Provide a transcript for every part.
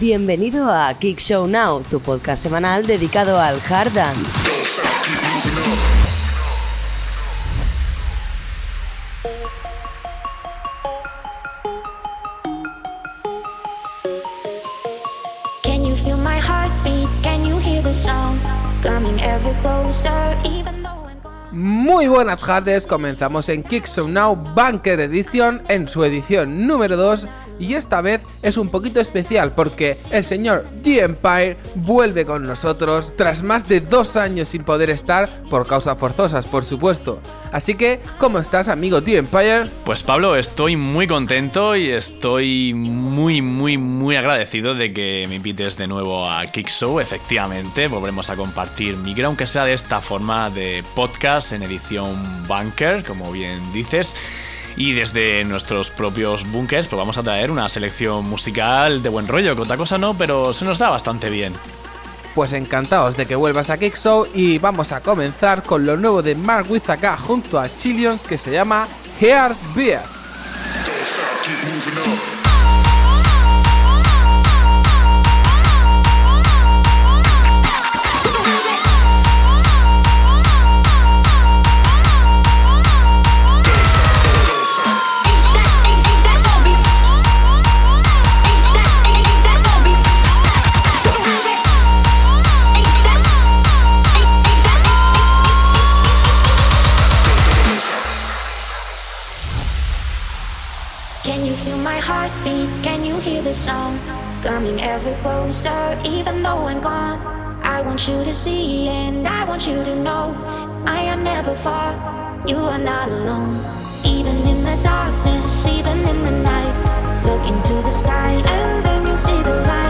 Bienvenido a Kick Show Now, tu podcast semanal dedicado al hard dance. Muy buenas tardes, comenzamos en Kick Show Now Bunker Edition en su edición número 2 y esta vez es un poquito especial porque el señor The Empire vuelve con nosotros tras más de dos años sin poder estar por causas forzosas, por supuesto. Así que, ¿cómo estás, amigo The Empire? Pues Pablo, estoy muy contento y estoy muy, muy, muy agradecido de que me invites de nuevo a Kick Show. Efectivamente, volveremos a compartir micro, aunque sea de esta forma de podcast en edición bunker, como bien dices. Y desde nuestros propios bunkers, pues vamos a traer una selección musical de buen rollo, que otra cosa no, pero se nos da bastante bien. Pues encantados de que vuelvas a Kick Show y vamos a comenzar con lo nuevo de Mark Wizaka junto a Chillions que se llama Heart Beer. Want you to see and I want you to know I am never far. You are not alone. Even in the darkness, even in the night, look into the sky and then you see the light.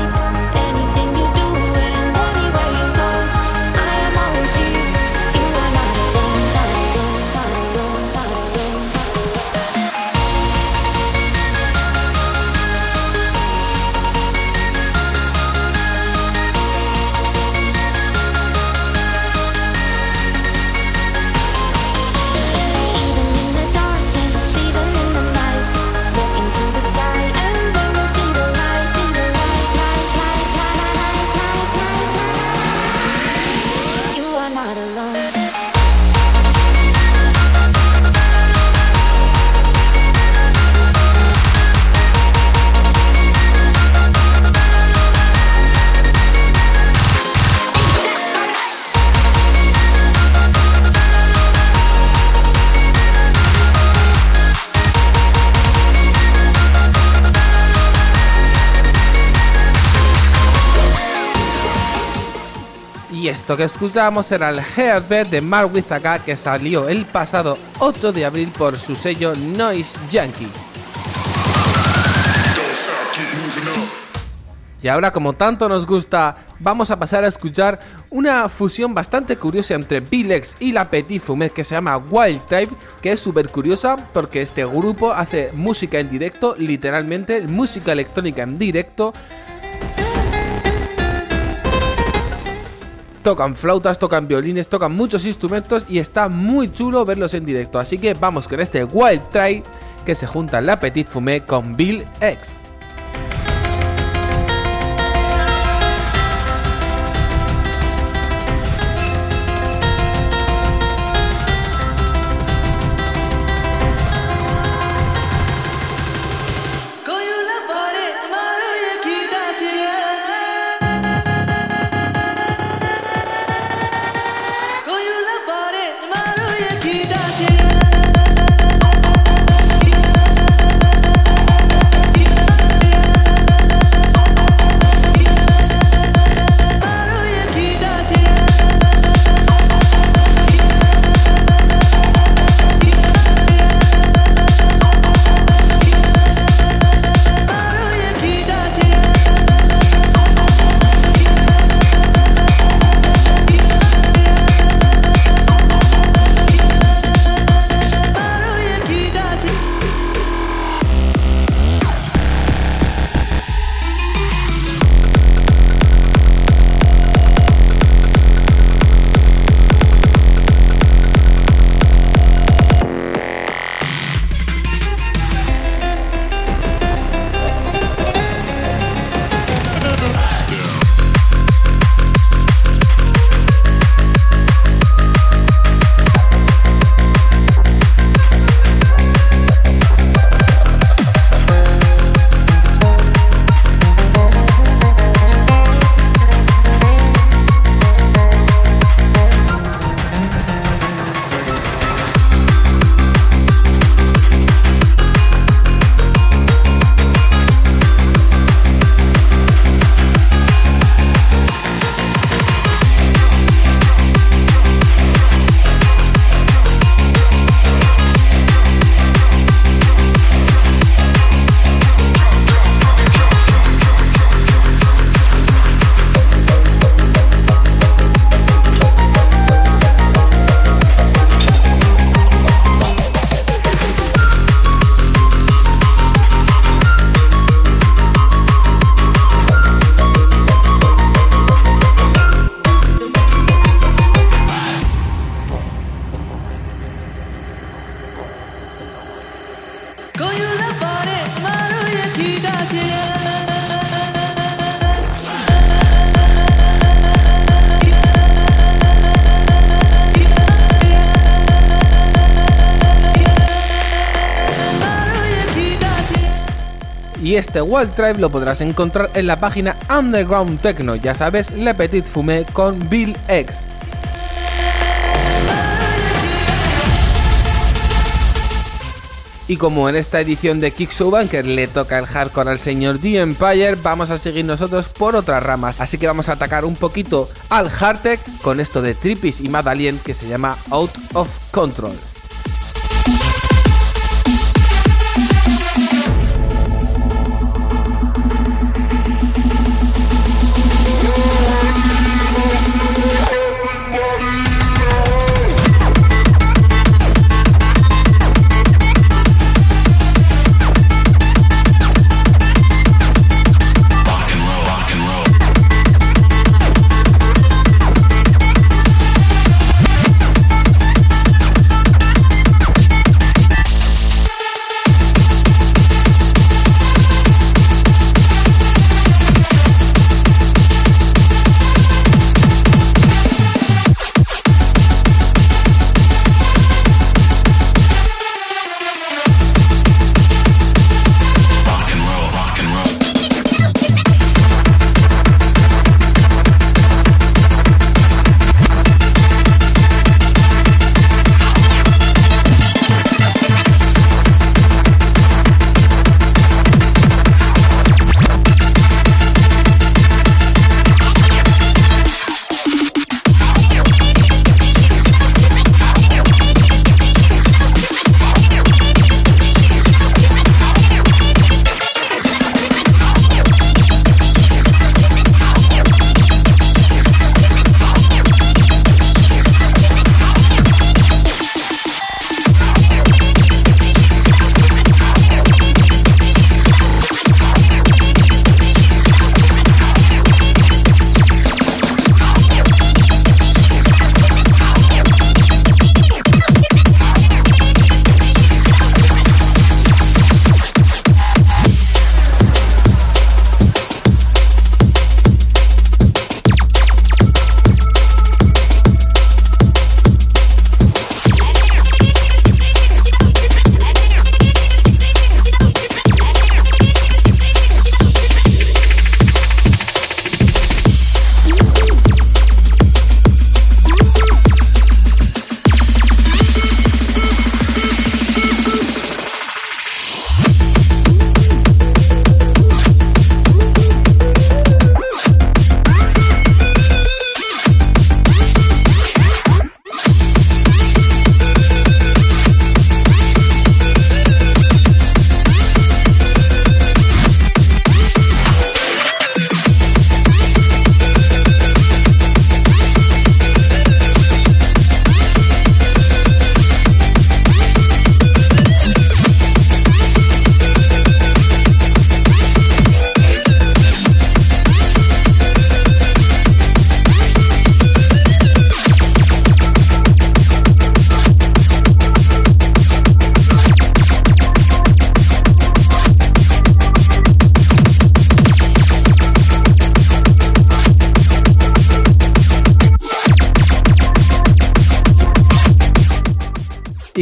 Esto que escuchamos era el Heartbeat de Mark Wizaka que salió el pasado 8 de abril por su sello Noise Yankee. Y ahora, como tanto nos gusta, vamos a pasar a escuchar una fusión bastante curiosa entre Bilex y la Petit Fumet que se llama Wild Type, que es súper curiosa porque este grupo hace música en directo, literalmente, música electrónica en directo, tocan flautas, tocan violines, tocan muchos instrumentos y está muy chulo verlos en directo. Así que vamos con este Wild Try que se junta la Petit Fumé con Bill X. este Wild Tribe lo podrás encontrar en la página Underground Techno, ya sabes, Le Petit Fumé con Bill X. Y como en esta edición de Kick Show Bunker le toca el hardcore al señor The Empire, vamos a seguir nosotros por otras ramas. Así que vamos a atacar un poquito al hardtech con esto de Trippies y Madalien que se llama Out of Control.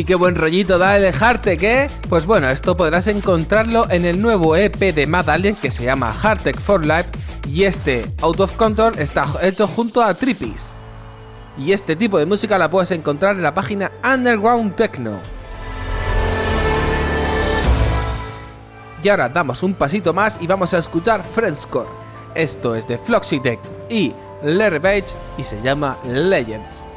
Y qué buen rollito da el Hartec, ¿eh? Pues bueno, esto podrás encontrarlo en el nuevo EP de Mad Alien que se llama Hartec for Life y este Out of Control está hecho junto a Trippies. Y este tipo de música la puedes encontrar en la página Underground Techno. Y ahora damos un pasito más y vamos a escuchar Friendscore. Esto es de Floxitech y Larry Page y se llama Legends.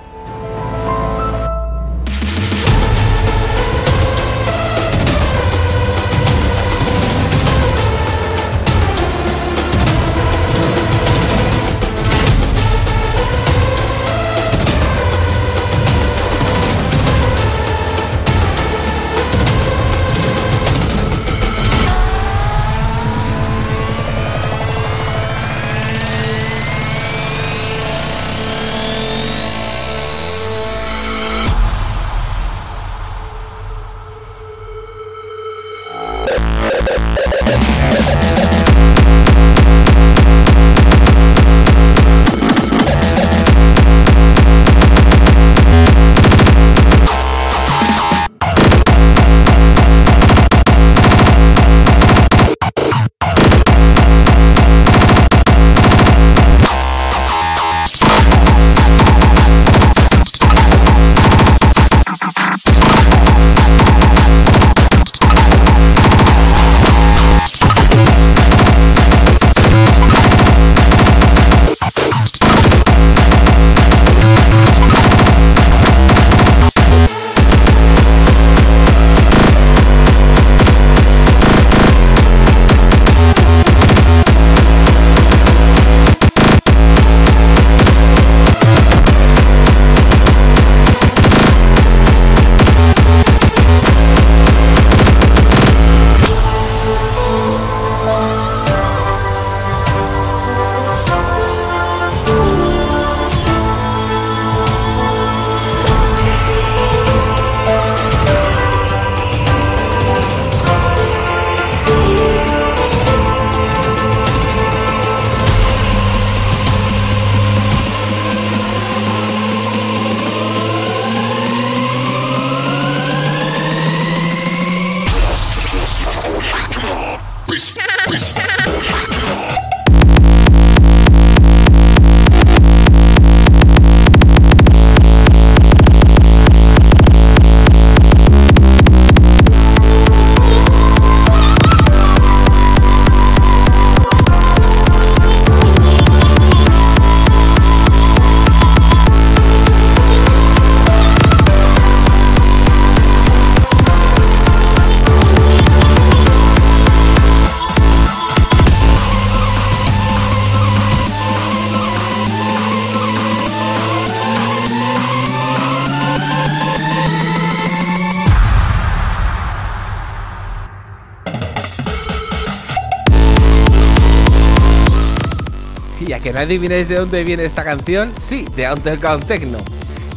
Y a que no adivinéis de dónde viene esta canción, sí, de Underground Techno.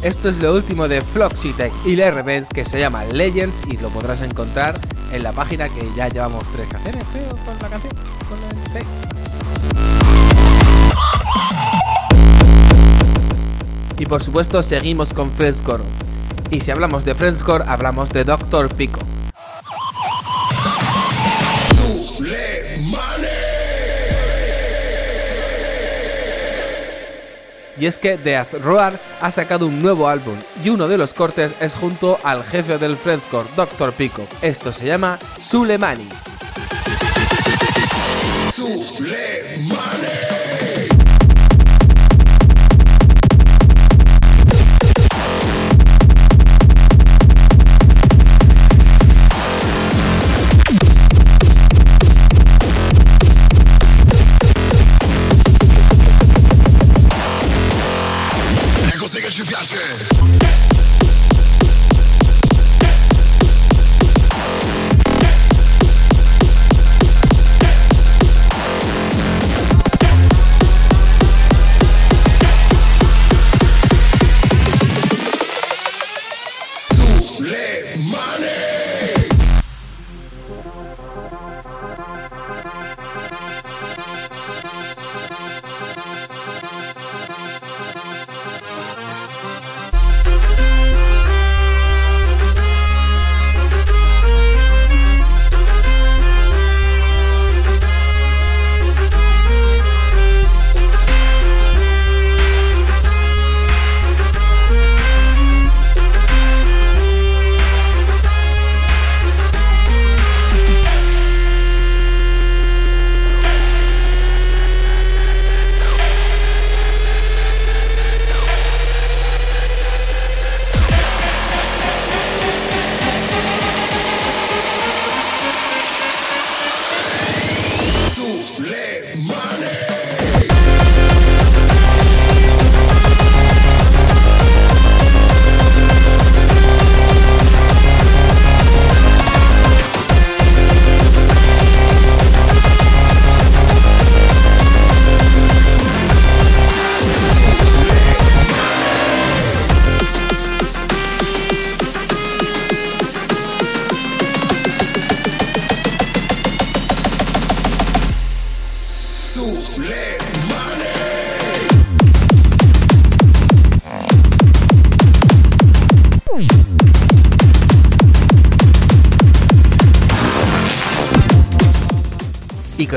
Esto es lo último de Floxitech y la Rebels que se llama Legends y lo podrás encontrar en la página que ya llevamos tres canciones, creo, con la canción. Y por supuesto seguimos con Friendscore. Y si hablamos de Friendscore, hablamos de Dr. Pico. Y es que Death Roar ha sacado un nuevo álbum y uno de los cortes es junto al jefe del Friendscore, Dr. Pico. Esto se llama Sulemani. Tego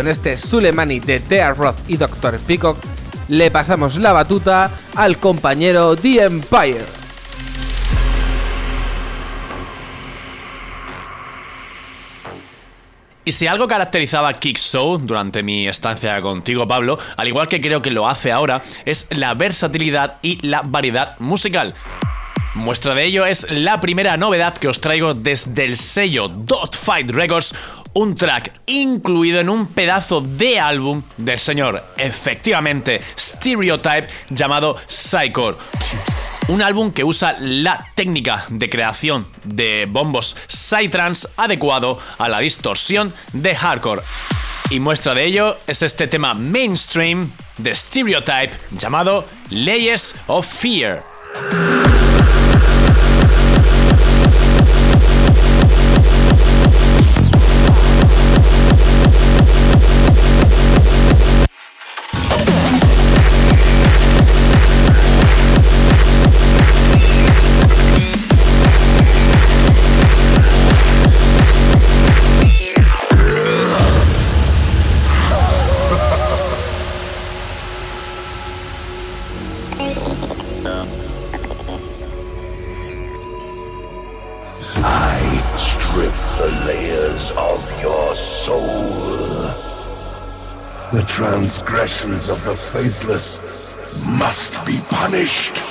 Con este Sulemani de Tea Roth y Dr. Peacock, le pasamos la batuta al compañero The Empire. Y si algo caracterizaba a Kick Show durante mi estancia contigo, Pablo, al igual que creo que lo hace ahora, es la versatilidad y la variedad musical. Muestra de ello es la primera novedad que os traigo desde el sello Dot Fight Records, un track incluido en un pedazo de álbum del señor, efectivamente, Stereotype, llamado Psycore. Un álbum que usa la técnica de creación de bombos Psytrance adecuado a la distorsión de hardcore. Y muestra de ello es este tema mainstream de Stereotype llamado Layers of Fear. Transgressions of the faithless must be punished.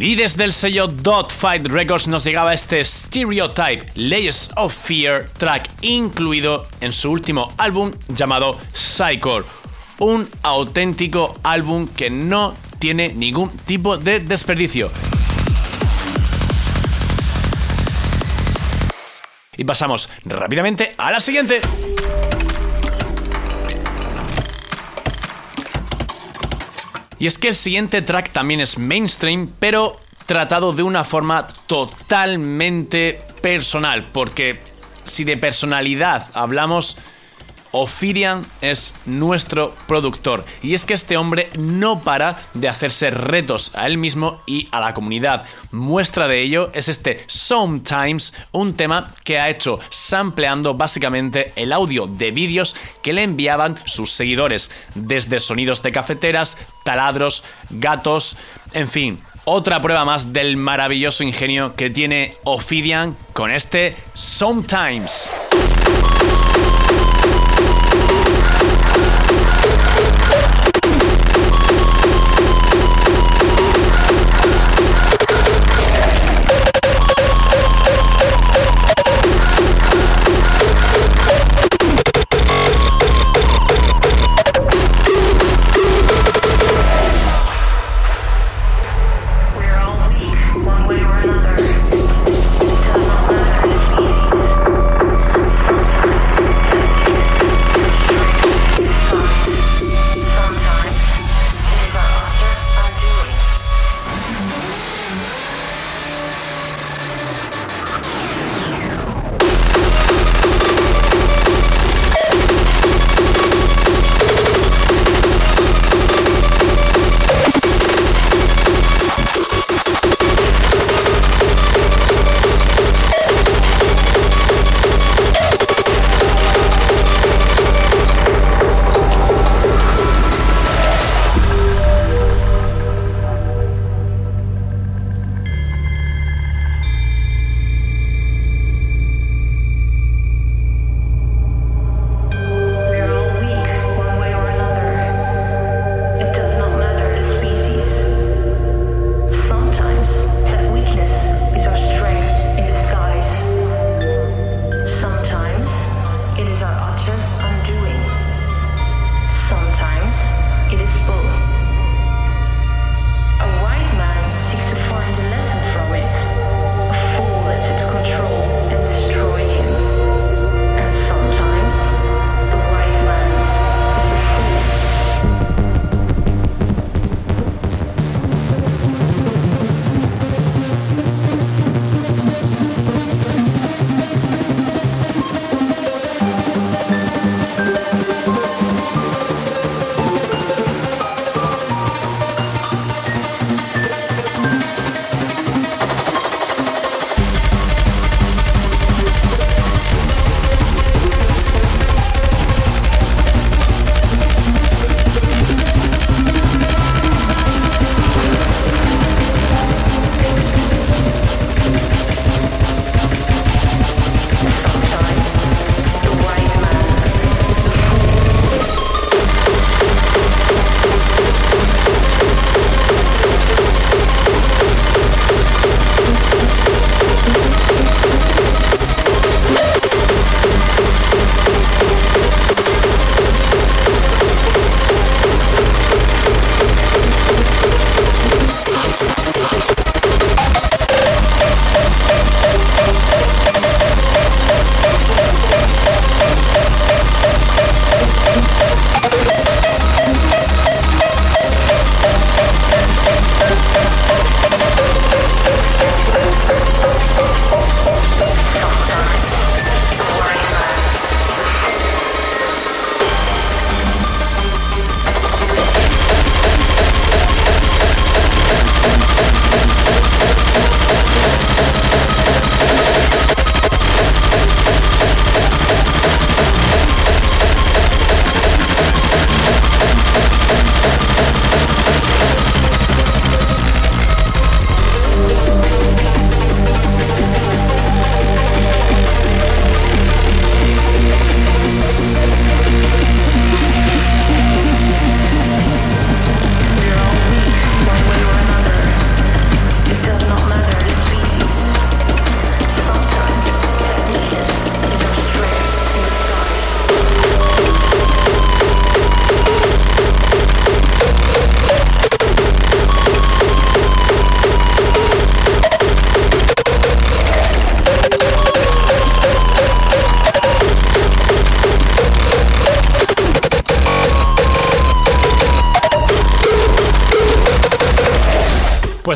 Y desde el sello Dot Fight Records nos llegaba este Stereotype Layers of Fear track incluido en su último álbum llamado Psychor. Un auténtico álbum que no tiene ningún tipo de desperdicio. Y pasamos rápidamente a la siguiente. Y es que el siguiente track también es mainstream, pero tratado de una forma totalmente personal, porque si de personalidad hablamos, Ophidian es nuestro productor. Y es que este hombre no para de hacerse retos a él mismo y a la comunidad. Muestra de ello es este Sometimes, un tema que ha hecho sampleando básicamente el audio de vídeos que le enviaban sus seguidores, desde sonidos de cafeteras, taladros, gatos, en fin. Otra prueba más del maravilloso ingenio que tiene Ophidian con este Sometimes.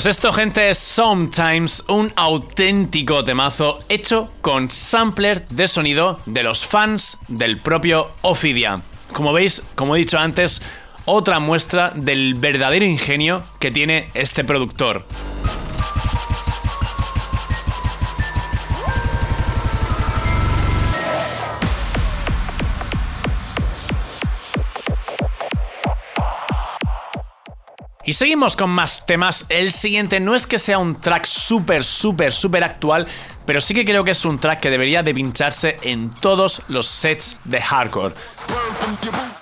Pues esto, gente, es Sometimes, un auténtico temazo hecho con sampler de sonido de los fans del propio Ophidia. Como veis, como he dicho antes, otra muestra del verdadero ingenio que tiene este productor. Y seguimos con más temas. El siguiente no es que sea un track súper, súper, súper actual, pero sí que creo que es un track que debería de pincharse en todos los sets de hardcore.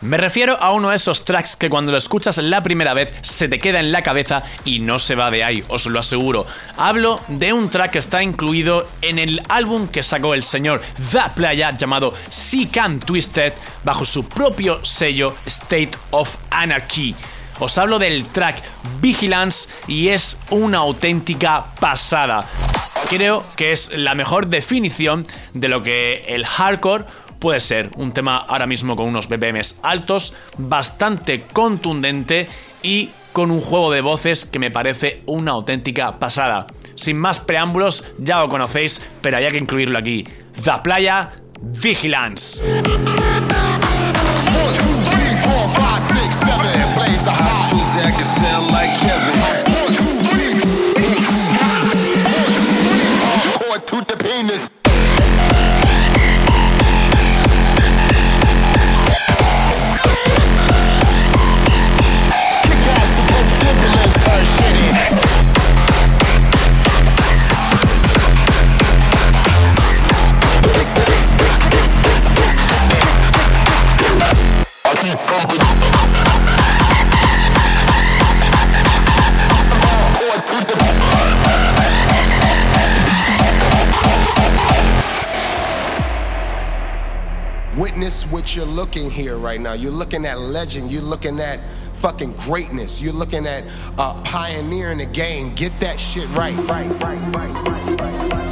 Me refiero a uno de esos tracks que cuando lo escuchas la primera vez se te queda en la cabeza y no se va de ahí, os lo aseguro. Hablo de un track que está incluido en el álbum que sacó el señor The Playa llamado Sea Can Twisted bajo su propio sello State of Anarchy. Os hablo del track Vigilance y es una auténtica pasada. Creo que es la mejor definición de lo que el hardcore puede ser. Un tema ahora mismo con unos BPMs altos, bastante contundente y con un juego de voces que me parece una auténtica pasada. Sin más preámbulos, ya lo conocéis, pero hay que incluirlo aquí. The Playa Vigilance. Can sound like Kevin. To the penis. What you're looking here right now. You're looking at legend. You're looking at fucking greatness. You're looking at uh, pioneering the game. Get that shit right. Right, right, right, right, right, right.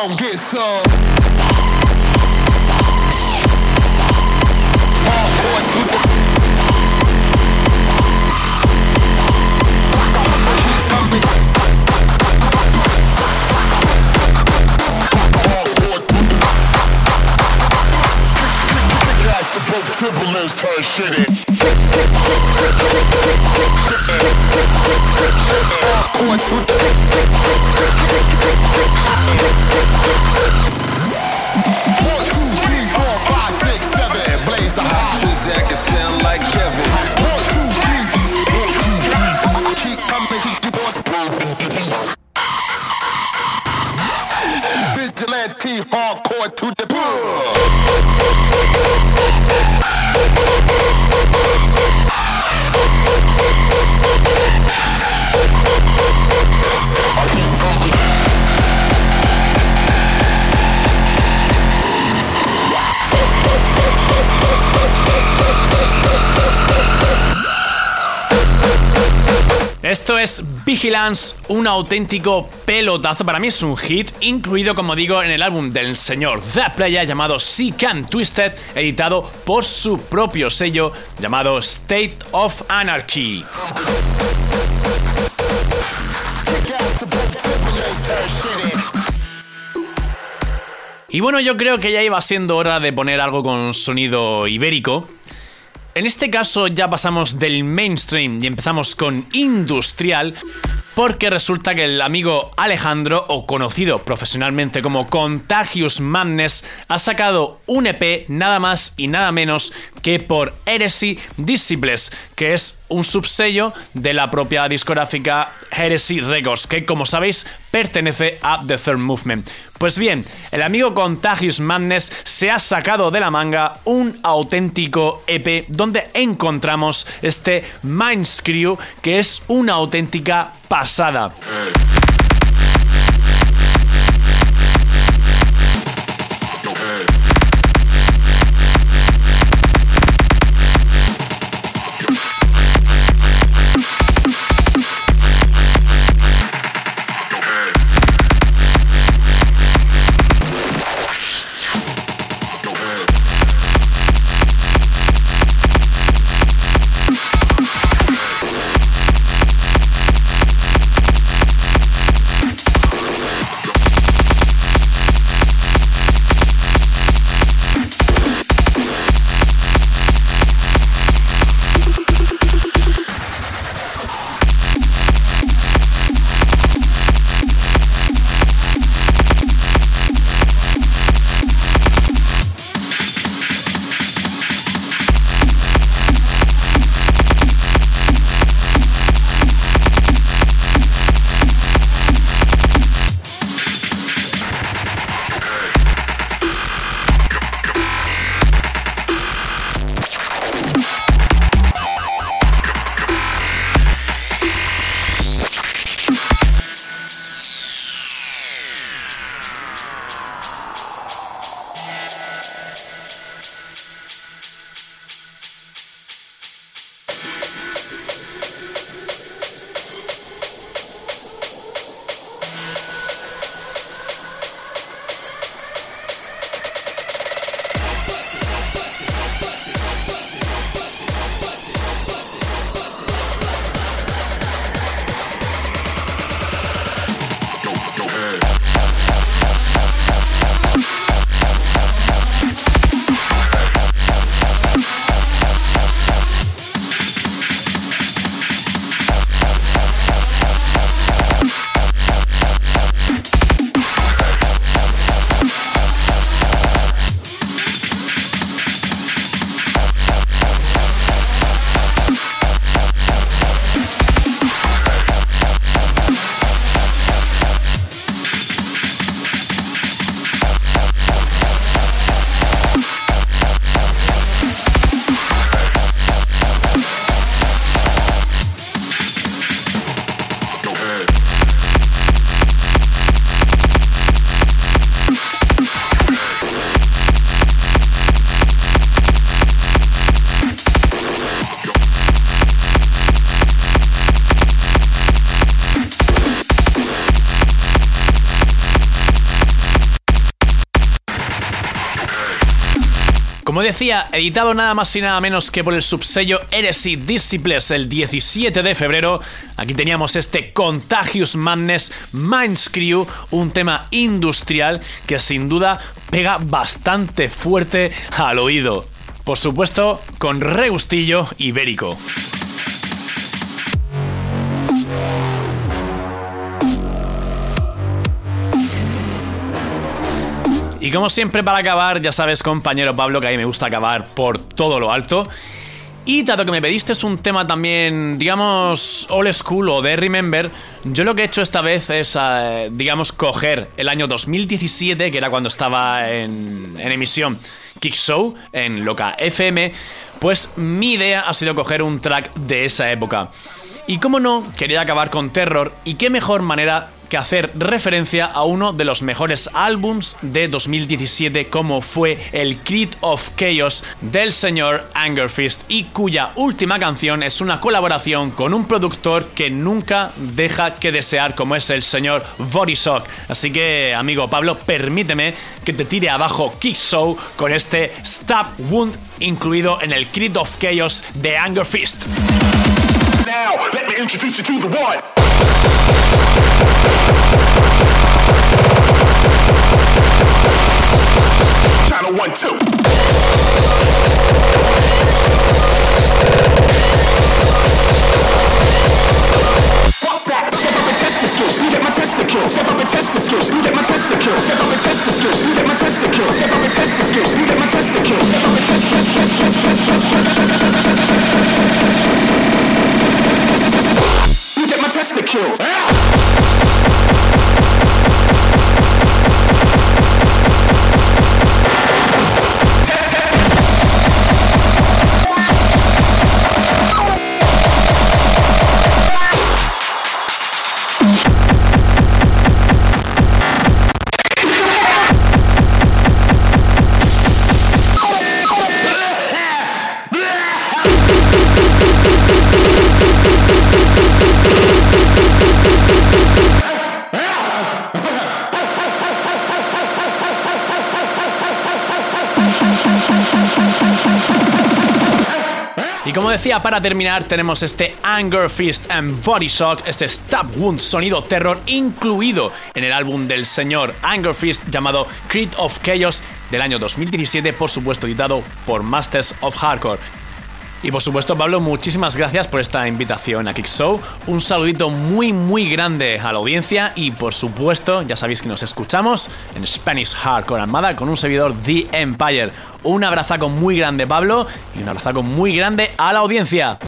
Come get some. Hardcore to the Timberlands turn shit sound like Kevin. Es Vigilance, un auténtico pelotazo. Para mí es un hit, incluido, como digo, en el álbum del señor The Playa llamado See Can Twisted, editado por su propio sello llamado State of Anarchy. Y bueno, yo creo que ya iba siendo hora de poner algo con sonido ibérico. En este caso ya pasamos del mainstream y empezamos con industrial. porque resulta que el amigo Alejandro, o conocido profesionalmente como Contagious Madness, ha sacado un EP nada más y nada menos que por Heresy Disciples, que es un subsello de la propia discográfica Heresy Records, que como sabéis pertenece a The Third Movement. Pues bien, el amigo Contagious Madness se ha sacado de la manga un auténtico EP donde encontramos este Mindscrew que es una auténtica pasada. Como decía, editado nada más y nada menos que por el subsello Heresy Disciples el 17 de febrero, aquí teníamos este Contagious Madness Mindscrew, un tema industrial que sin duda pega bastante fuerte al oído. Por supuesto, con regustillo ibérico. Y como siempre para acabar, ya sabes compañero Pablo que a mí me gusta acabar por todo lo alto. Y dado que me pediste un tema también, digamos, old school o de Remember, yo lo que he hecho esta vez es, eh, digamos, coger el año 2017, que era cuando estaba en, en emisión Kick Show, en Loca FM, pues mi idea ha sido coger un track de esa época. Y como no, quería acabar con Terror, y qué mejor manera que hacer referencia a uno de los mejores álbums de 2017 como fue el Creed of Chaos del señor Angerfist y cuya última canción es una colaboración con un productor que nunca deja que desear como es el señor Borisok. Así que amigo Pablo, permíteme que te tire abajo Kick Show con este Stab Wound incluido en el Creed of Chaos de Angerfist. Now, let me introduce you to the one. Channel one, two. testicles, step up and testicles, get my testicles, step up and testicles, You get my testicles, step up and testicles, You get my testicles, step up and testicles, get my testicles. Para terminar tenemos este Anger Fist and Body Shock, este Stab Wound sonido terror incluido en el álbum del señor Anger Fist llamado Creed of Chaos del año 2017, por supuesto editado por Masters of Hardcore. Y por supuesto, Pablo, muchísimas gracias por esta invitación a Kick Show. Un saludito muy, muy grande a la audiencia. Y por supuesto, ya sabéis que nos escuchamos en Spanish Hardcore Armada con un servidor The Empire. Un abrazaco muy grande, Pablo, y un abrazaco muy grande a la audiencia.